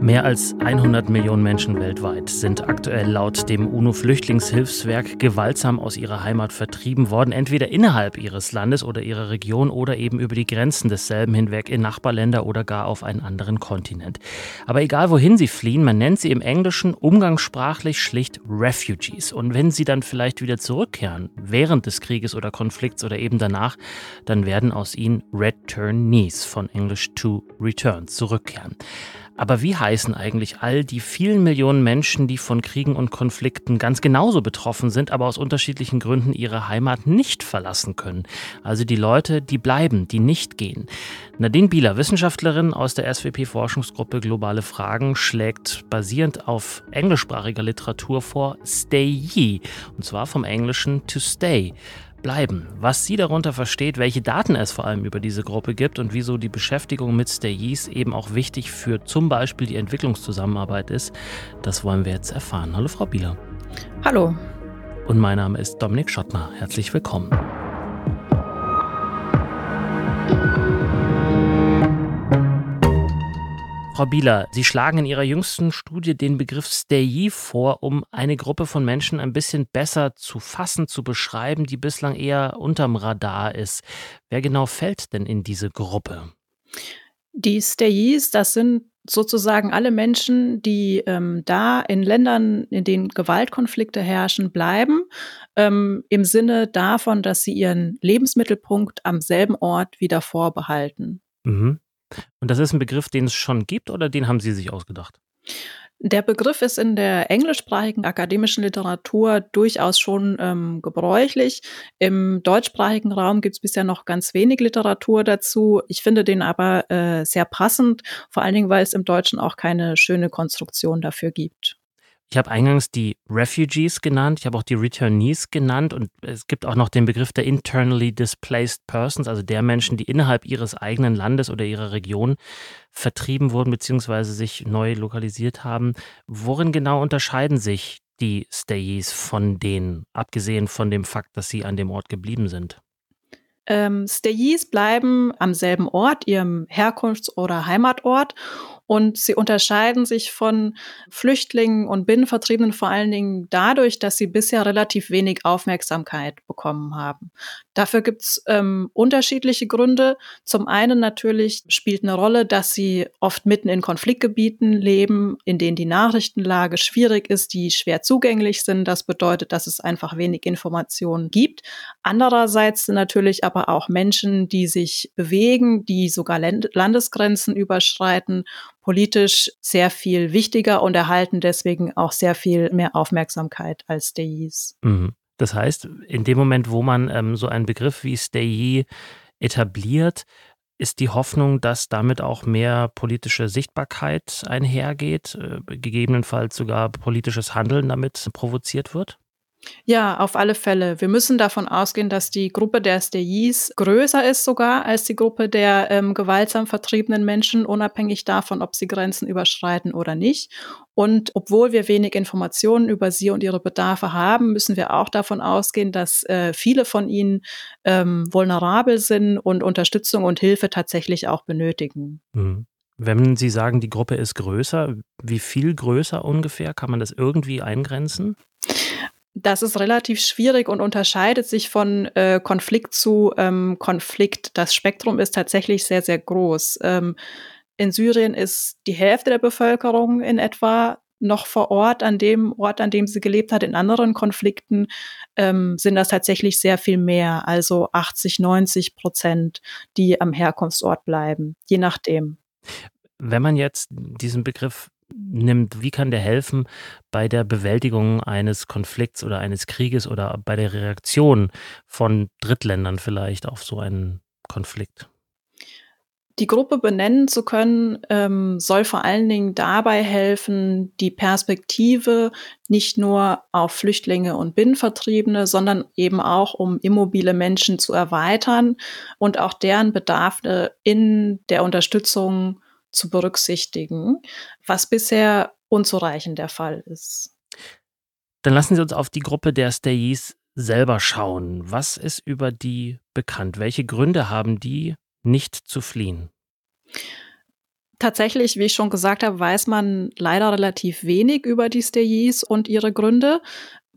Mehr als 100 Millionen Menschen weltweit sind aktuell laut dem UNO-Flüchtlingshilfswerk gewaltsam aus ihrer Heimat vertrieben worden, entweder innerhalb ihres Landes oder ihrer Region oder eben über die Grenzen desselben hinweg in Nachbarländer oder gar auf einen anderen Kontinent. Aber egal wohin sie fliehen, man nennt sie im Englischen umgangssprachlich schlicht Refugees. Und wenn sie dann vielleicht wieder zurückkehren, während des Krieges oder Konflikts oder eben danach, dann werden aus ihnen Returnees von Englisch to return zurückkehren. Aber wie heißen eigentlich all die vielen Millionen Menschen, die von Kriegen und Konflikten ganz genauso betroffen sind, aber aus unterschiedlichen Gründen ihre Heimat nicht verlassen können? Also die Leute, die bleiben, die nicht gehen. Nadine Bieler, Wissenschaftlerin aus der SWP-Forschungsgruppe Globale Fragen, schlägt basierend auf englischsprachiger Literatur vor Stay Ye, und zwar vom Englischen to stay bleiben. Was sie darunter versteht, welche Daten es vor allem über diese Gruppe gibt und wieso die Beschäftigung mit Stayees eben auch wichtig für zum Beispiel die Entwicklungszusammenarbeit ist, das wollen wir jetzt erfahren. Hallo Frau Bieler. Hallo. Und mein Name ist Dominik Schottner. Herzlich willkommen. Frau Bieler, Sie schlagen in Ihrer jüngsten Studie den Begriff Stayee vor, um eine Gruppe von Menschen ein bisschen besser zu fassen, zu beschreiben, die bislang eher unterm Radar ist. Wer genau fällt denn in diese Gruppe? Die Stayees, das sind sozusagen alle Menschen, die ähm, da in Ländern, in denen Gewaltkonflikte herrschen, bleiben, ähm, im Sinne davon, dass sie ihren Lebensmittelpunkt am selben Ort wieder vorbehalten. Mhm. Und das ist ein Begriff, den es schon gibt oder den haben Sie sich ausgedacht? Der Begriff ist in der englischsprachigen akademischen Literatur durchaus schon ähm, gebräuchlich. Im deutschsprachigen Raum gibt es bisher noch ganz wenig Literatur dazu. Ich finde den aber äh, sehr passend, vor allen Dingen, weil es im Deutschen auch keine schöne Konstruktion dafür gibt. Ich habe eingangs die Refugees genannt, ich habe auch die Returnees genannt und es gibt auch noch den Begriff der internally displaced persons, also der Menschen, die innerhalb ihres eigenen Landes oder ihrer Region vertrieben wurden bzw. sich neu lokalisiert haben. Worin genau unterscheiden sich die Stayees von denen, abgesehen von dem Fakt, dass sie an dem Ort geblieben sind? Ähm, Stayees bleiben am selben Ort, ihrem Herkunfts- oder Heimatort und sie unterscheiden sich von Flüchtlingen und Binnenvertriebenen vor allen Dingen dadurch, dass sie bisher relativ wenig Aufmerksamkeit bekommen haben. Dafür gibt's ähm, unterschiedliche Gründe. Zum einen natürlich spielt eine Rolle, dass sie oft mitten in Konfliktgebieten leben, in denen die Nachrichtenlage schwierig ist, die schwer zugänglich sind. Das bedeutet, dass es einfach wenig Informationen gibt. Andererseits sind natürlich aber auch Menschen, die sich bewegen, die sogar Landesgrenzen überschreiten politisch sehr viel wichtiger und erhalten deswegen auch sehr viel mehr Aufmerksamkeit als Stayis. Mhm. Das heißt, in dem Moment, wo man ähm, so einen Begriff wie Stayee etabliert, ist die Hoffnung, dass damit auch mehr politische Sichtbarkeit einhergeht, äh, gegebenenfalls sogar politisches Handeln damit provoziert wird? Ja, auf alle Fälle. Wir müssen davon ausgehen, dass die Gruppe der Stayis größer ist sogar als die Gruppe der ähm, gewaltsam vertriebenen Menschen, unabhängig davon, ob sie Grenzen überschreiten oder nicht. Und obwohl wir wenig Informationen über sie und ihre Bedarfe haben, müssen wir auch davon ausgehen, dass äh, viele von ihnen ähm, vulnerabel sind und Unterstützung und Hilfe tatsächlich auch benötigen. Mhm. Wenn Sie sagen, die Gruppe ist größer, wie viel größer ungefähr? Kann man das irgendwie eingrenzen? Das ist relativ schwierig und unterscheidet sich von äh, Konflikt zu ähm, Konflikt. Das Spektrum ist tatsächlich sehr, sehr groß. Ähm, in Syrien ist die Hälfte der Bevölkerung in etwa noch vor Ort, an dem Ort, an dem sie gelebt hat. In anderen Konflikten ähm, sind das tatsächlich sehr viel mehr, also 80, 90 Prozent, die am Herkunftsort bleiben, je nachdem. Wenn man jetzt diesen Begriff nimmt, wie kann der helfen bei der Bewältigung eines Konflikts oder eines Krieges oder bei der Reaktion von Drittländern vielleicht auf so einen Konflikt? Die Gruppe benennen zu können, ähm, soll vor allen Dingen dabei helfen, die Perspektive nicht nur auf Flüchtlinge und Binnenvertriebene, sondern eben auch um immobile Menschen zu erweitern und auch deren Bedarfe in der Unterstützung zu berücksichtigen, was bisher unzureichend der Fall ist. Dann lassen Sie uns auf die Gruppe der Stayees selber schauen. Was ist über die bekannt? Welche Gründe haben die, nicht zu fliehen? Tatsächlich, wie ich schon gesagt habe, weiß man leider relativ wenig über die Steyis und ihre Gründe.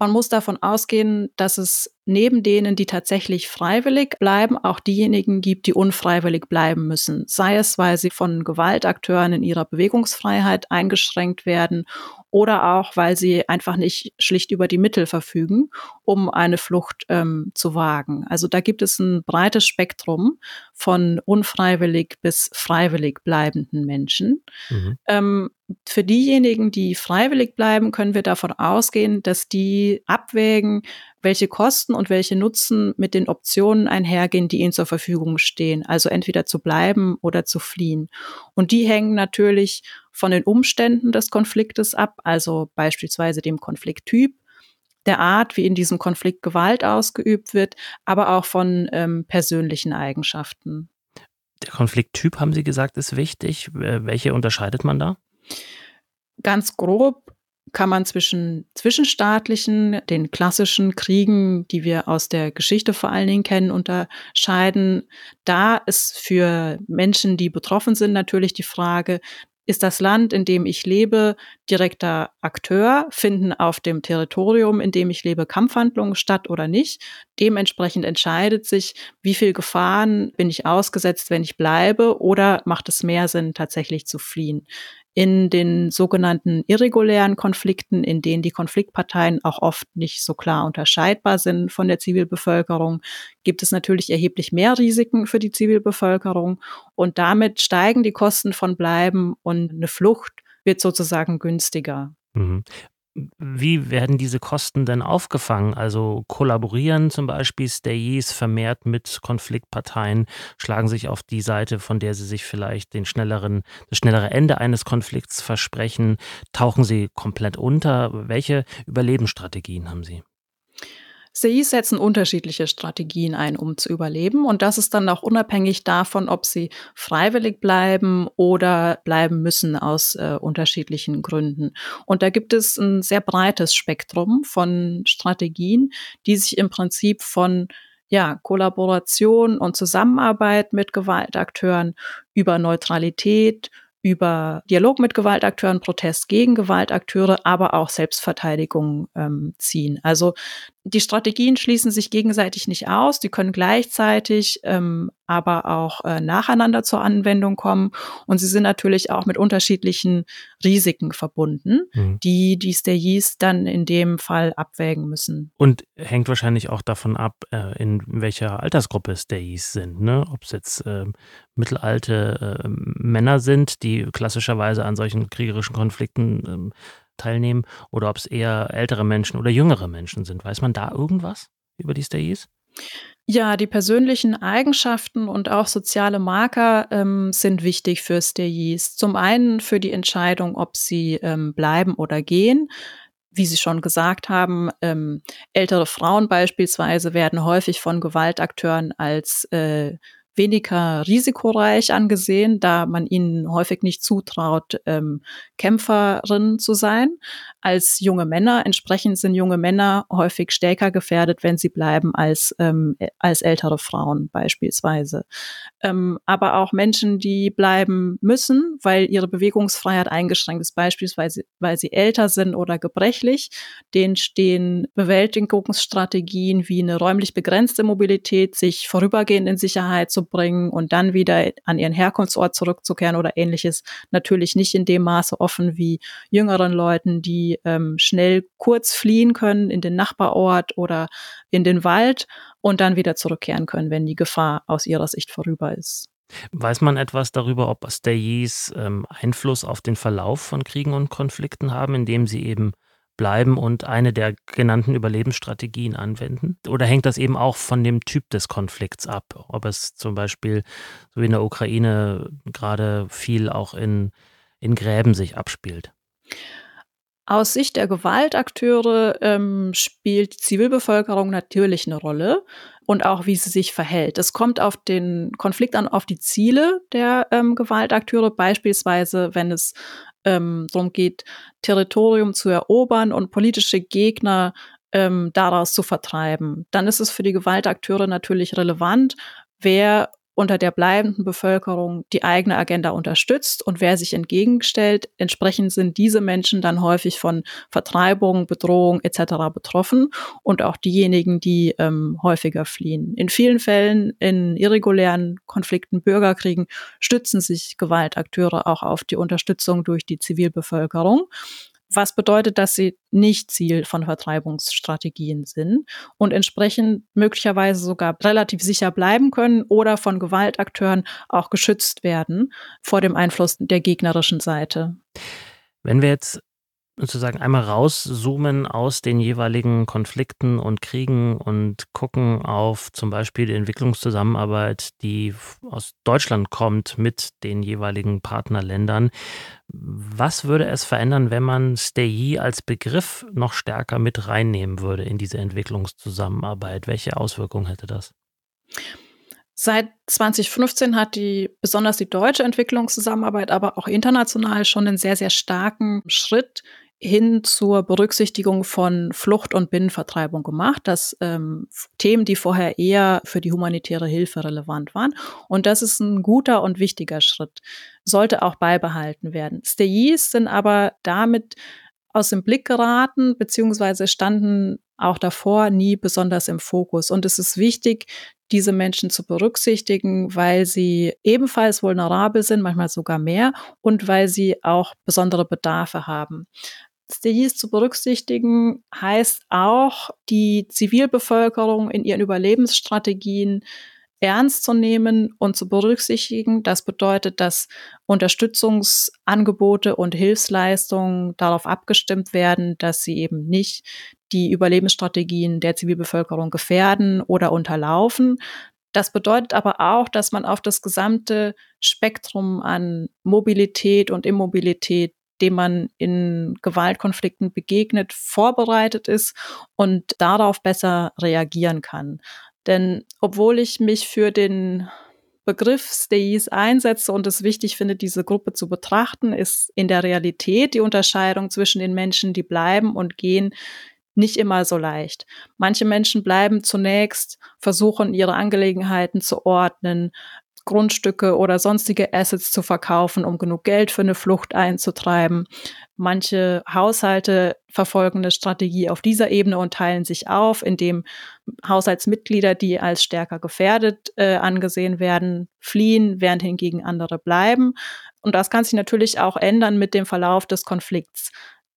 Man muss davon ausgehen, dass es neben denen, die tatsächlich freiwillig bleiben, auch diejenigen gibt, die unfreiwillig bleiben müssen. Sei es, weil sie von Gewaltakteuren in ihrer Bewegungsfreiheit eingeschränkt werden oder auch, weil sie einfach nicht schlicht über die Mittel verfügen, um eine Flucht ähm, zu wagen. Also da gibt es ein breites Spektrum von unfreiwillig bis freiwillig bleibenden Menschen. Mhm. Ähm, für diejenigen, die freiwillig bleiben, können wir davon ausgehen, dass die abwägen, welche Kosten und welche Nutzen mit den Optionen einhergehen, die ihnen zur Verfügung stehen. Also entweder zu bleiben oder zu fliehen. Und die hängen natürlich von den Umständen des Konfliktes ab, also beispielsweise dem Konflikttyp, der Art, wie in diesem Konflikt Gewalt ausgeübt wird, aber auch von ähm, persönlichen Eigenschaften. Der Konflikttyp, haben Sie gesagt, ist wichtig. Welche unterscheidet man da? Ganz grob kann man zwischen zwischenstaatlichen, den klassischen Kriegen, die wir aus der Geschichte vor allen Dingen kennen, unterscheiden. Da ist für Menschen, die betroffen sind, natürlich die Frage, ist das Land, in dem ich lebe, direkter Akteur? Finden auf dem Territorium, in dem ich lebe, Kampfhandlungen statt oder nicht? Dementsprechend entscheidet sich, wie viel Gefahren bin ich ausgesetzt, wenn ich bleibe, oder macht es mehr Sinn, tatsächlich zu fliehen? In den sogenannten irregulären Konflikten, in denen die Konfliktparteien auch oft nicht so klar unterscheidbar sind von der Zivilbevölkerung, gibt es natürlich erheblich mehr Risiken für die Zivilbevölkerung und damit steigen die Kosten von Bleiben und eine Flucht wird sozusagen günstiger. Mhm. Wie werden diese Kosten denn aufgefangen? Also kollaborieren zum Beispiel Stayes vermehrt mit Konfliktparteien, schlagen sich auf die Seite, von der sie sich vielleicht den schnelleren, das schnellere Ende eines Konflikts versprechen, tauchen sie komplett unter. Welche Überlebensstrategien haben sie? CIs setzen unterschiedliche Strategien ein, um zu überleben. Und das ist dann auch unabhängig davon, ob sie freiwillig bleiben oder bleiben müssen aus äh, unterschiedlichen Gründen. Und da gibt es ein sehr breites Spektrum von Strategien, die sich im Prinzip von ja, Kollaboration und Zusammenarbeit mit Gewaltakteuren über Neutralität, über Dialog mit Gewaltakteuren, Protest gegen Gewaltakteure, aber auch Selbstverteidigung ähm, ziehen. Also die Strategien schließen sich gegenseitig nicht aus, die können gleichzeitig ähm, aber auch äh, nacheinander zur Anwendung kommen und sie sind natürlich auch mit unterschiedlichen Risiken verbunden, mhm. die die Stayis dann in dem Fall abwägen müssen. Und hängt wahrscheinlich auch davon ab, äh, in welcher Altersgruppe Stayis sind, ne? ob es jetzt äh, mittelalte äh, Männer sind, die klassischerweise an solchen kriegerischen Konflikten ähm, teilnehmen oder ob es eher ältere Menschen oder jüngere Menschen sind. Weiß man da irgendwas über die Stays? Ja, die persönlichen Eigenschaften und auch soziale Marker ähm, sind wichtig für Stays. Zum einen für die Entscheidung, ob sie ähm, bleiben oder gehen. Wie Sie schon gesagt haben, ähm, ältere Frauen beispielsweise werden häufig von Gewaltakteuren als äh, weniger risikoreich angesehen, da man ihnen häufig nicht zutraut, ähm, Kämpferin zu sein als junge Männer. Entsprechend sind junge Männer häufig stärker gefährdet, wenn sie bleiben, als, ähm, als ältere Frauen beispielsweise. Ähm, aber auch Menschen, die bleiben müssen, weil ihre Bewegungsfreiheit eingeschränkt ist, beispielsweise weil sie älter sind oder gebrechlich, denen stehen Bewältigungsstrategien wie eine räumlich begrenzte Mobilität, sich vorübergehend in Sicherheit zu bringen und dann wieder an ihren Herkunftsort zurückzukehren oder ähnliches, natürlich nicht in dem Maße offen wie jüngeren Leuten, die ähm, schnell kurz fliehen können in den Nachbarort oder in den Wald und dann wieder zurückkehren können, wenn die Gefahr aus ihrer Sicht vorüber ist. Weiß man etwas darüber, ob Stayis ähm, Einfluss auf den Verlauf von Kriegen und Konflikten haben, indem sie eben bleiben und eine der genannten Überlebensstrategien anwenden? Oder hängt das eben auch von dem Typ des Konflikts ab? Ob es zum Beispiel, so wie in der Ukraine, gerade viel auch in, in Gräben sich abspielt? Aus Sicht der Gewaltakteure ähm, spielt Zivilbevölkerung natürlich eine Rolle und auch wie sie sich verhält. Es kommt auf den Konflikt an, auf die Ziele der ähm, Gewaltakteure, beispielsweise wenn es ähm, darum geht, Territorium zu erobern und politische Gegner ähm, daraus zu vertreiben. Dann ist es für die Gewaltakteure natürlich relevant, wer unter der bleibenden Bevölkerung die eigene Agenda unterstützt und wer sich entgegenstellt. Entsprechend sind diese Menschen dann häufig von Vertreibung, Bedrohung etc. betroffen und auch diejenigen, die ähm, häufiger fliehen. In vielen Fällen in irregulären Konflikten, Bürgerkriegen stützen sich Gewaltakteure auch auf die Unterstützung durch die Zivilbevölkerung was bedeutet, dass sie nicht Ziel von Vertreibungsstrategien sind und entsprechend möglicherweise sogar relativ sicher bleiben können oder von Gewaltakteuren auch geschützt werden vor dem Einfluss der gegnerischen Seite. Wenn wir jetzt sozusagen einmal rauszoomen aus den jeweiligen Konflikten und Kriegen und gucken auf zum Beispiel die Entwicklungszusammenarbeit, die aus Deutschland kommt mit den jeweiligen Partnerländern. Was würde es verändern, wenn man STEI als Begriff noch stärker mit reinnehmen würde in diese Entwicklungszusammenarbeit? Welche Auswirkungen hätte das? Seit 2015 hat die besonders die deutsche Entwicklungszusammenarbeit, aber auch international schon einen sehr, sehr starken Schritt hin zur Berücksichtigung von Flucht und Binnenvertreibung gemacht. Das ähm, Themen, die vorher eher für die humanitäre Hilfe relevant waren. Und das ist ein guter und wichtiger Schritt. Sollte auch beibehalten werden. Stayis sind aber damit aus dem Blick geraten, beziehungsweise standen auch davor nie besonders im Fokus. Und es ist wichtig, diese Menschen zu berücksichtigen, weil sie ebenfalls vulnerabel sind, manchmal sogar mehr, und weil sie auch besondere Bedarfe haben. SDGs zu berücksichtigen heißt auch, die Zivilbevölkerung in ihren Überlebensstrategien ernst zu nehmen und zu berücksichtigen. Das bedeutet, dass Unterstützungsangebote und Hilfsleistungen darauf abgestimmt werden, dass sie eben nicht die Überlebensstrategien der Zivilbevölkerung gefährden oder unterlaufen. Das bedeutet aber auch, dass man auf das gesamte Spektrum an Mobilität und Immobilität dem man in Gewaltkonflikten begegnet, vorbereitet ist und darauf besser reagieren kann. Denn obwohl ich mich für den Begriff Stays einsetze und es wichtig finde, diese Gruppe zu betrachten, ist in der Realität die Unterscheidung zwischen den Menschen, die bleiben und gehen, nicht immer so leicht. Manche Menschen bleiben zunächst, versuchen ihre Angelegenheiten zu ordnen, Grundstücke oder sonstige Assets zu verkaufen, um genug Geld für eine Flucht einzutreiben. Manche Haushalte verfolgen eine Strategie auf dieser Ebene und teilen sich auf, indem Haushaltsmitglieder, die als stärker gefährdet äh, angesehen werden, fliehen, während hingegen andere bleiben. Und das kann sich natürlich auch ändern mit dem Verlauf des Konflikts.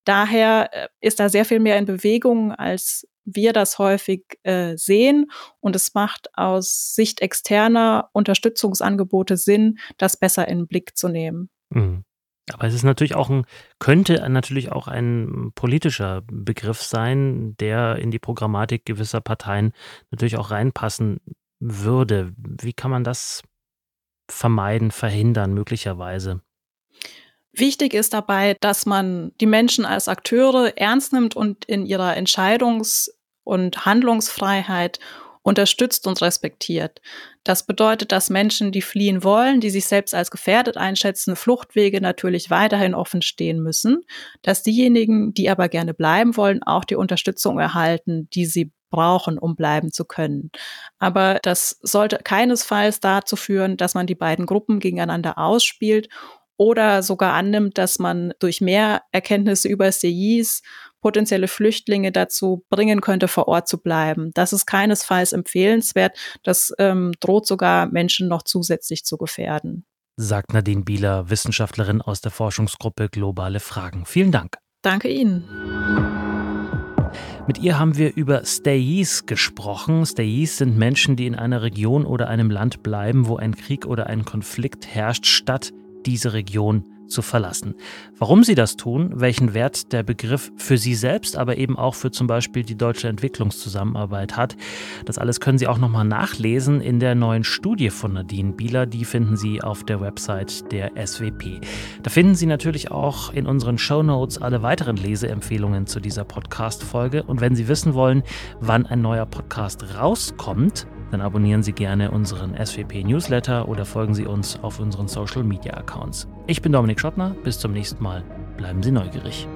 Daher äh, ist da sehr viel mehr in Bewegung, als wir das häufig äh, sehen. Und es macht aus Sicht externer Unterstützungsangebote Sinn, das besser in den Blick zu nehmen. Mhm. Aber es ist natürlich auch ein, könnte natürlich auch ein politischer Begriff sein, der in die Programmatik gewisser Parteien natürlich auch reinpassen würde. Wie kann man das vermeiden, verhindern, möglicherweise? Wichtig ist dabei, dass man die Menschen als Akteure ernst nimmt und in ihrer Entscheidungs- und Handlungsfreiheit unterstützt und respektiert. Das bedeutet, dass Menschen, die fliehen wollen, die sich selbst als gefährdet einschätzen, Fluchtwege natürlich weiterhin offen stehen müssen, dass diejenigen, die aber gerne bleiben wollen, auch die Unterstützung erhalten, die sie brauchen, um bleiben zu können. Aber das sollte keinesfalls dazu führen, dass man die beiden Gruppen gegeneinander ausspielt oder sogar annimmt, dass man durch mehr Erkenntnisse über SDIs potenzielle Flüchtlinge dazu bringen könnte, vor Ort zu bleiben. Das ist keinesfalls empfehlenswert. Das ähm, droht sogar Menschen noch zusätzlich zu gefährden. Sagt Nadine Bieler, Wissenschaftlerin aus der Forschungsgruppe Globale Fragen. Vielen Dank. Danke Ihnen. Mit ihr haben wir über Stayees gesprochen. Stayees sind Menschen, die in einer Region oder einem Land bleiben, wo ein Krieg oder ein Konflikt herrscht, statt diese Region zu verlassen. Warum sie das tun, welchen Wert der Begriff für sie selbst, aber eben auch für zum Beispiel die deutsche Entwicklungszusammenarbeit hat, das alles können Sie auch nochmal nachlesen in der neuen Studie von Nadine Bieler. Die finden Sie auf der Website der SWP. Da finden Sie natürlich auch in unseren Show Notes alle weiteren Leseempfehlungen zu dieser Podcast-Folge. Und wenn Sie wissen wollen, wann ein neuer Podcast rauskommt, dann abonnieren Sie gerne unseren SWP Newsletter oder folgen Sie uns auf unseren Social Media Accounts. Ich bin Dominik Schottner, bis zum nächsten Mal. Bleiben Sie neugierig.